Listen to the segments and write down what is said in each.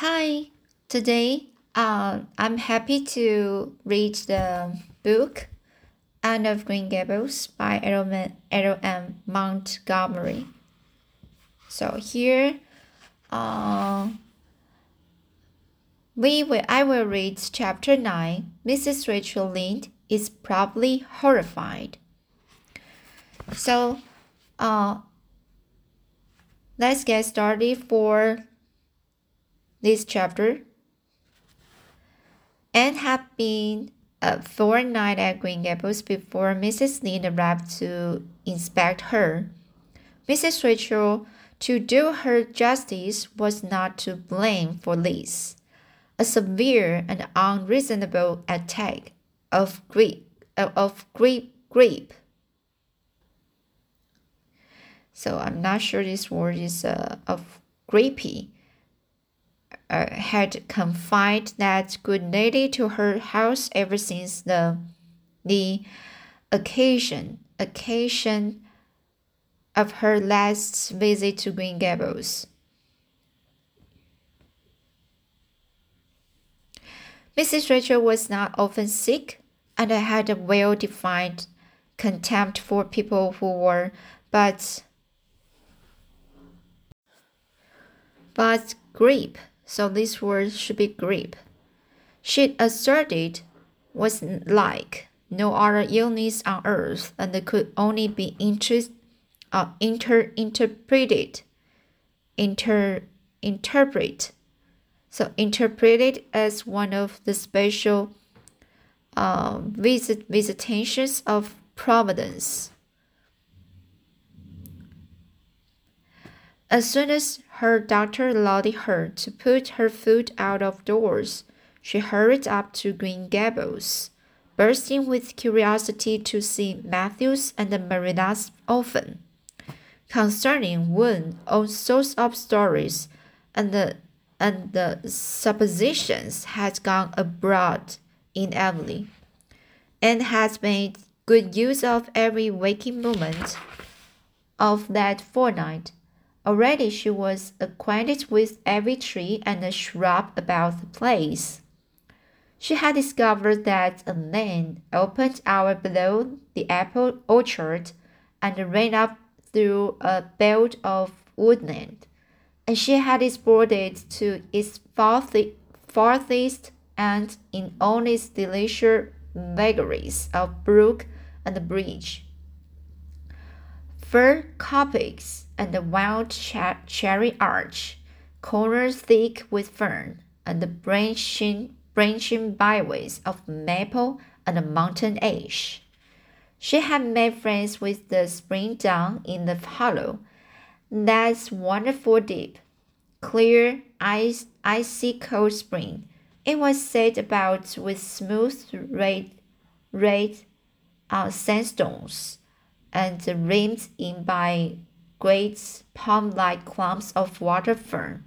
Hi, today uh, I'm happy to read the book Anne of Green Gables by L. M. Montgomery. So here, uh, we will, I will read chapter 9. Mrs. Rachel Lynde is probably horrified. So, uh, let's get started for this chapter. Anne had been a fortnight at Green Gables before Mrs. Lynde arrived to inspect her. Mrs. Rachel, to do her justice, was not to blame for this. A severe and unreasonable attack of grief, of grief, grief. So I'm not sure this word is uh, of grippy uh, had confined that good lady to her house ever since the the occasion occasion of her last visit to Green Gables. Mrs. Rachel was not often sick and I had a well defined contempt for people who were but but gripe so this word should be grip. She asserted was like no other illness on earth and could only be interest, uh, inter, interpreted, inter, interpret, so interpreted as one of the special uh, visit, visitations of providence. As soon as her doctor allowed her to put her foot out of doors, she hurried up to Green Gables, bursting with curiosity to see Matthews and Marilla's orphan. Concerning one, all sorts of stories and the, and the suppositions had gone abroad in Emily, and had made good use of every waking moment of that fortnight Already she was acquainted with every tree and shrub about the place. She had discovered that a lane opened out below the apple orchard and ran up through a belt of woodland, and she had explored it to its farthest end in all its delicious vagaries of brook and bridge. Fir coppices and the wild cherry arch, corners thick with fern, and the branching, branching byways of maple and mountain ash. She had made friends with the spring down in the hollow. That's wonderful deep, clear, ice, icy cold spring. It was set about with smooth red, red uh, sandstones and rimmed in by great palm-like clumps of water fern,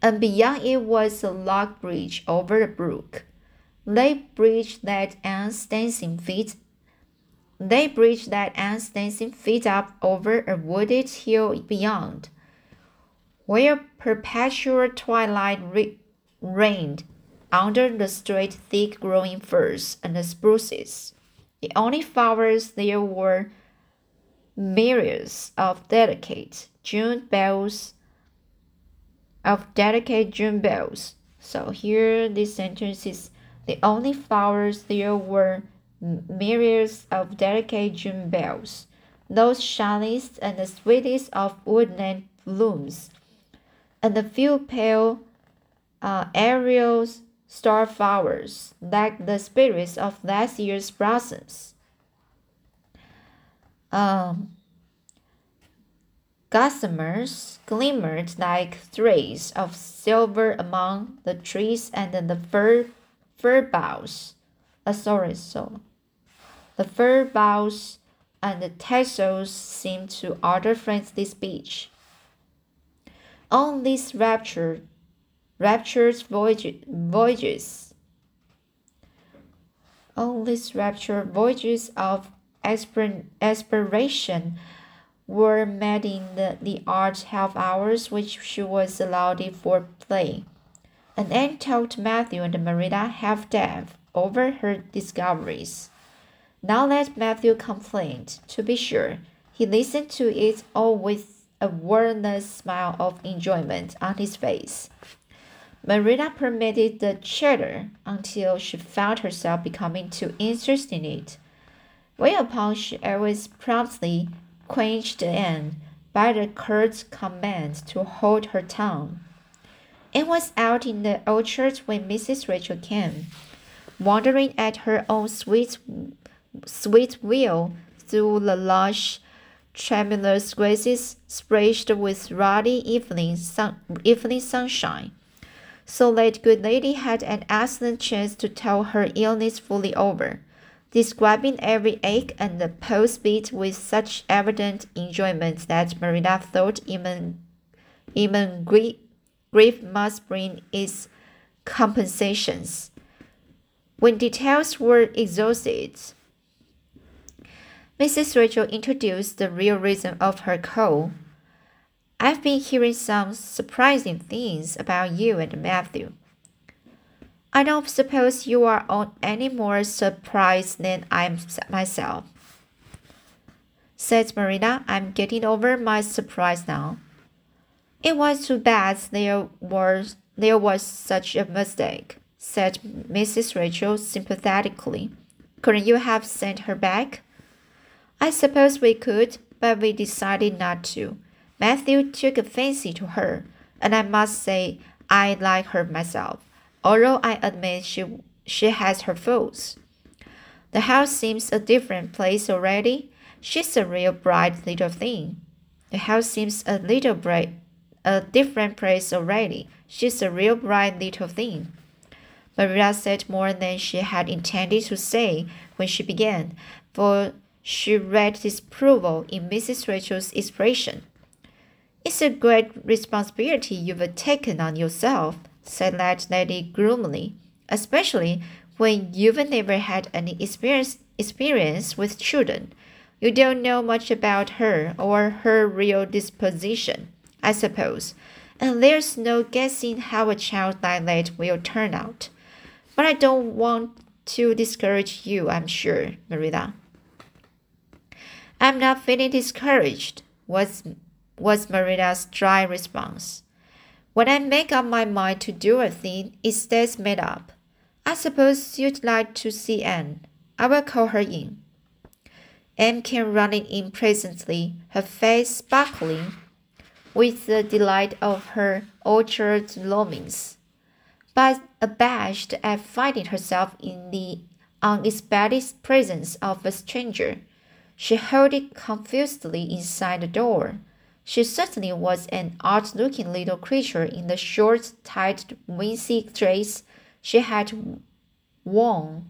and beyond it was a log bridge over a brook. They bridge that Anne's dancing feet. They bridge that Anne's dancing feet up over a wooded hill beyond, where perpetual twilight reigned under the straight, thick-growing firs and the spruces. The only flowers there were myriads of delicate June bells of delicate June bells. So here this sentence is the only flowers there were myriads of delicate June bells, those shiniest and the sweetest of woodland blooms, and a few pale uh, aerial star flowers like the spirits of last year's blossoms um, gossamers glimmered like threads of silver among the trees and the fir, fir boughs. Uh, sorry, so the fir boughs and the tassels seemed to utter friendly speech. On these raptured, rapture's voyages, voyages, on these raptured voyages of aspiration were met in the, the art half hours which she was allowed for play. and Anne talked Matthew and Marilla half deaf over her discoveries. Now let Matthew complain. To be sure, he listened to it all with a wordless smile of enjoyment on his face. Marilla permitted the chatter until she found herself becoming too interested in it. Whereupon she always promptly quenched Anne by the curt command to hold her tongue. Anne was out in the orchard when Mrs. Rachel came, wondering at her own sweet, sweet will through the lush, tremulous grasses splashed with ruddy evening, sun, evening sunshine. So that good lady had an excellent chance to tell her illness fully over describing every ache and the pulse beat with such evident enjoyment that Marilla thought even, even grief, grief must bring its compensations. When details were exhausted, Mrs. Rachel introduced the real reason of her call. I've been hearing some surprising things about you and Matthew. I don't suppose you are on any more surprised than I am myself. Said Marilla. I'm getting over my surprise now. It was too bad there was there was such a mistake, said Mrs. Rachel sympathetically. Couldn't you have sent her back? I suppose we could, but we decided not to. Matthew took a fancy to her, and I must say I like her myself although I admit she, she has her faults. The house seems a different place already. She's a real bright little thing. The house seems a little bright, a different place already. She's a real bright little thing. Marilla said more than she had intended to say when she began, for she read disapproval in Mrs. Rachel's expression. It's a great responsibility you've taken on yourself, said that lady gloomily, especially when you've never had any experience, experience with children. You don't know much about her or her real disposition, I suppose, and there's no guessing how a child like that will turn out. But I don't want to discourage you, I'm sure, Marilla. I'm not feeling discouraged, was, was Marilla's dry response. When I make up my mind to do a thing, it stays made up. I suppose you'd like to see Anne. I will call her in. Anne came running in presently, her face sparkling with the delight of her orchard longings, but abashed at finding herself in the unexpected presence of a stranger. She held it confusedly inside the door. She certainly was an odd looking little creature in the short, tight, wincey dress she had worn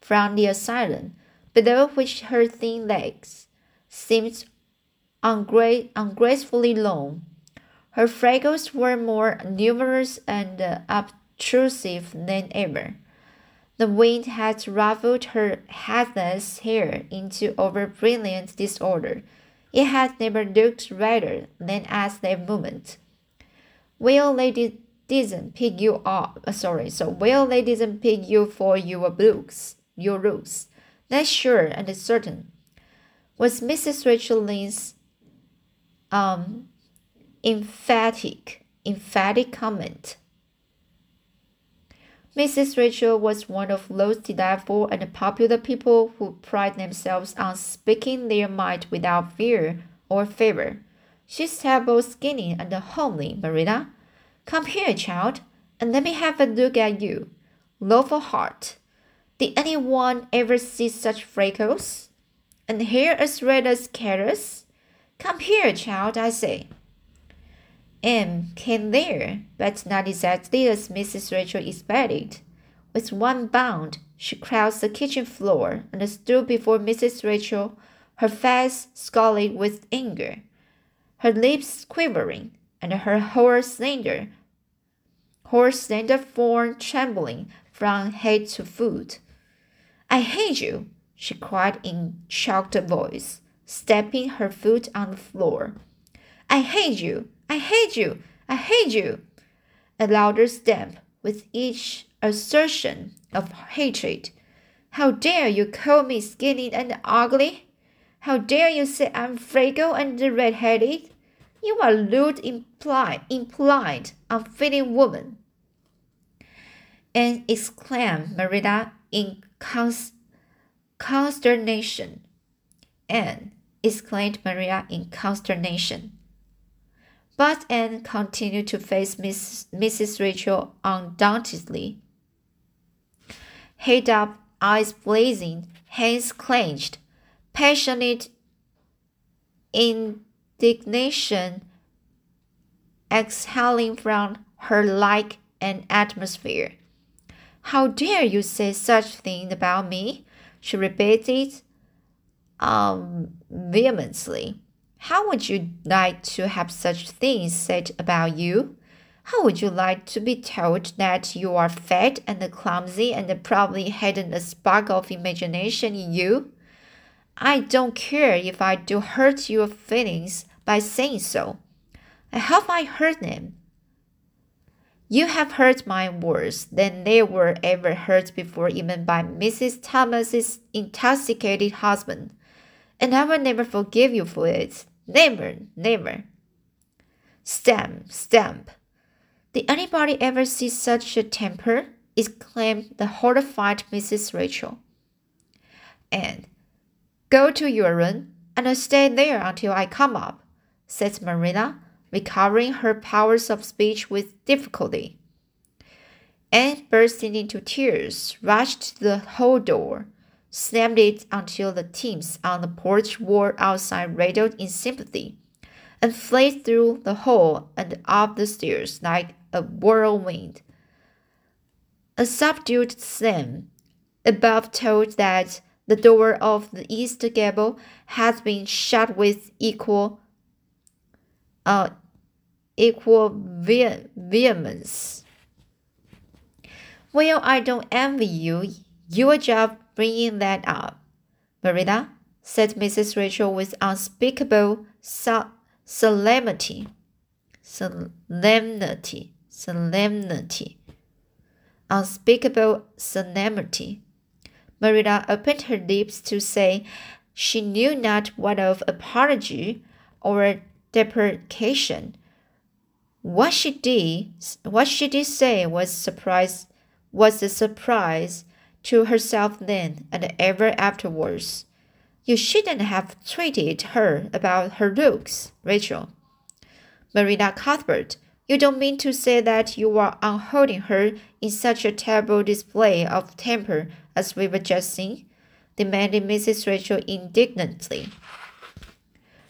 from the asylum, below which her thin legs seemed ungra- ungracefully long. Her freckles were more numerous and obtrusive than ever. The wind had ruffled her headless hair into over brilliant disorder it had never looked redder than at that moment. Well, they did, didn't pick you up. Uh, sorry, so well, they didn't pick you for your looks. Your looks. That's sure and certain. Was Mrs. Rachel Lynde's um, emphatic, emphatic comment. Mrs. Rachel was one of those delightful and popular people who pride themselves on speaking their mind without fear or favor. She's terrible skinny and homely, Marilla. Come here, child, and let me have a look at you. Loaf of heart. Did anyone ever see such freckles? And hair as red as carrots? Come here, child, I say. Anne came there, but not exactly as Mrs. Rachel expected. With one bound, she crossed the kitchen floor and stood before Mrs. Rachel, her face scarlet with anger, her lips quivering, and her whole slender, whole slender form trembling from head to foot. I hate you, she cried in shocked voice, stamping her foot on the floor. I hate you. I hate you! I hate you! a louder stamp with each assertion of hatred. How dare you call me skinny and ugly? How dare you say I'm frail and red-headed? You are lewd, implied, implied, unfitting woman. And exclaimed Marilla in cons consternation. And exclaimed Marilla in consternation. But Anne continued to face Miss, Mrs. Rachel undauntedly. Head up, eyes blazing, hands clenched, passionate indignation exhaling from her like an atmosphere. How dare you say such thing about me? she repeated um, vehemently. How would you like to have such things said about you? How would you like to be told that you are fat and clumsy and probably hadn't a spark of imagination in you? I don't care if I do hurt your feelings by saying so. Have I hurt them? You have hurt mine worse than they were ever hurt before, even by Mrs. Thomas's intoxicated husband, and I will never forgive you for it. Never, never. Stamp, stamp. Did anybody ever see such a temper? exclaimed the horrified Mrs. Rachel. And go to your room and stay there until I come up, said Marilla, recovering her powers of speech with difficulty. Anne, bursting into tears, rushed to the hall door, slammed it until the teams on the porch wall outside rattled in sympathy, and fled through the hall and up the stairs like a whirlwind. A subdued slam above told that the door of the east gable had been shut with equal uh, equal vehemence. Well, I don't envy you. Your job bringing that up. Marilla, said Mrs. Rachel with unspeakable solemnity. Solemnity. Solemnity. Unspeakable solemnity. Marilla opened her lips to say she knew not what of apology or deprecation what she did, what she did say was surprise, was a surprise to herself then and ever afterwards. You shouldn't have treated her about her looks, Rachel. Marilla Cuthbert, you don't mean to say that you are unholding her in such a terrible display of temper as we were just seeing? demanded Mrs. Rachel indignantly.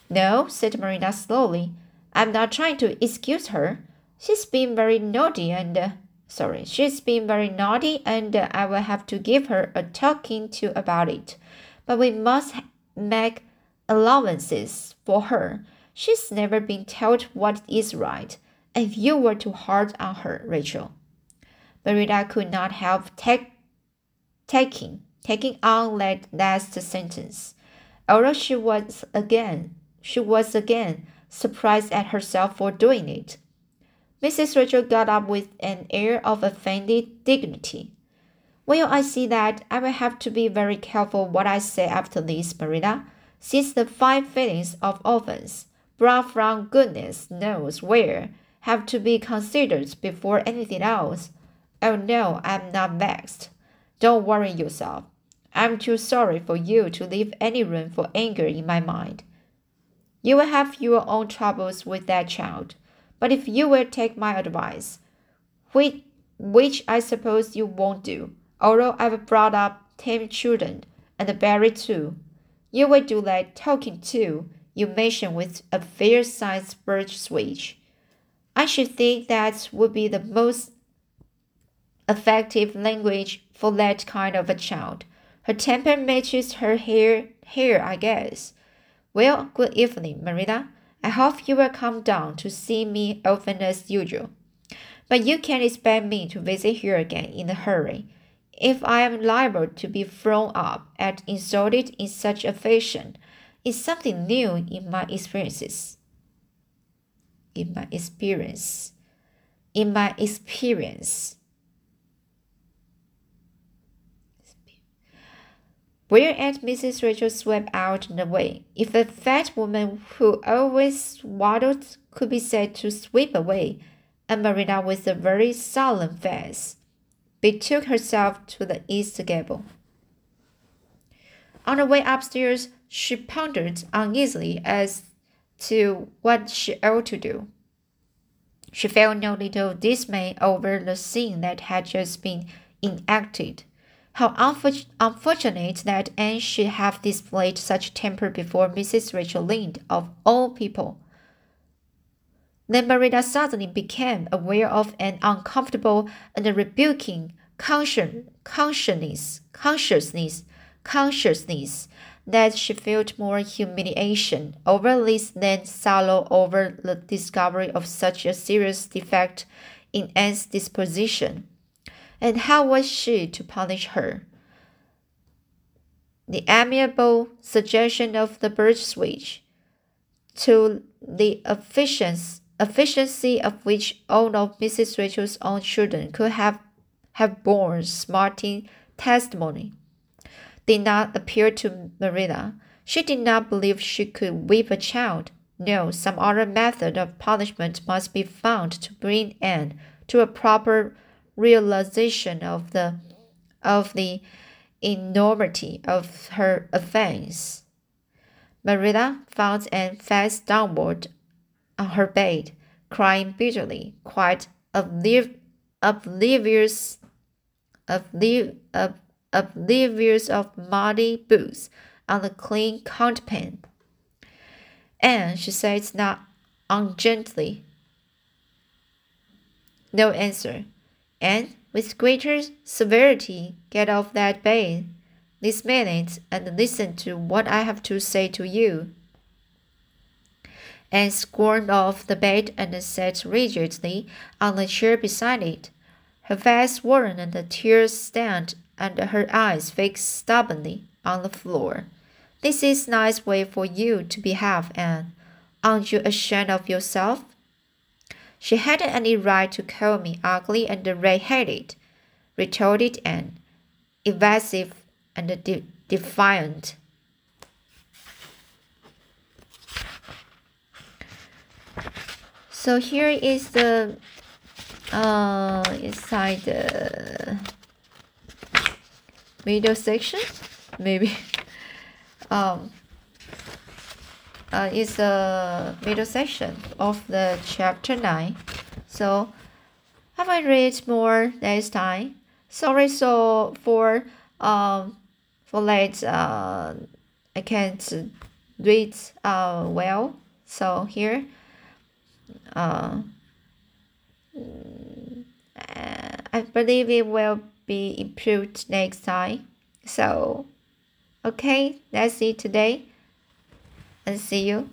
No, said Marilla slowly. I'm not trying to excuse her. She's been very naughty and uh, sorry, she's been very naughty and I will have to give her a talking to about it. But we must make allowances for her. She's never been told what is right. If you were too hard on her, Rachel. Marilla could not help taking taking on that last sentence. Although she was again she was again surprised at herself for doing it. Mrs. Rachel got up with an air of offended dignity. Well, I see that I will have to be very careful what I say after this, Marilla, since the fine feelings of offense, brought from goodness knows where, have to be considered before anything else. Oh no, I'm not vexed. Don't worry yourself. I'm too sorry for you to leave any room for anger in my mind. You will have your own troubles with that child, but if you will take my advice, which, which I suppose you won't do, although I've brought up ten children, and Barry too, you will do that talking too you mentioned with a fair sized bird switch. I should think that would be the most effective language for that kind of a child. Her temper matches her hair, hair, I guess. Well, good evening, Marilla. I hope you will come down to see me often as usual. But you can't expect me to visit here again in a hurry. If I am liable to be thrown up and insulted in such a fashion, it's something new in my experiences. In my experience. in my experience. Whereat Mrs. Rachel swept out and away. If a fat woman who always waddled could be said to sweep away, and Marilla with a very solemn face betook herself to the east gable. On the way upstairs, she pondered uneasily as to what she ought to do. She felt no little dismay over the scene that had just been enacted. How unfortunate that Anne should have displayed such temper before Mrs. Rachel Lynde, of all people. Then Marilla suddenly became aware of an uncomfortable and rebuking consciousness, consciousness, consciousness that she felt more humiliation over this than sorrow over the discovery of such a serious defect in Anne's disposition. And how was she to punish her? The amiable suggestion of the birch switch, to the efficiency, efficiency of which all of Mrs. Rachel's own children could have, have borne smarting testimony, did not appeal to Marilla. She did not believe she could whip a child. No, some other method of punishment must be found to bring Anne to a proper realization of the of the enormity of her offense. Marilla found Anne face downward on her bed, crying bitterly, quite obliv oblivious, obliv oblivious of muddy boots on the clean counterpane. And she said not ungently. No answer and with greater severity get off that bed this minute and listen to what I have to say to you. Anne squirmed off the bed and sat rigidly on the chair beside it. Her face swollen and the tears stand and her eyes fixed stubbornly on the floor. This is nice way for you to behave, Anne. Aren't you ashamed of yourself? She hadn't any right to call me ugly and red-headed, retorted Anne, evasive and de defiant. So here is the uh, inside the middle section, maybe. Um, uh, is the middle section of the chapter 9. So have I read more next time. Sorry so for um for late uh I can't read uh well. So here uh I believe it will be improved next time. So okay, that's it today and see you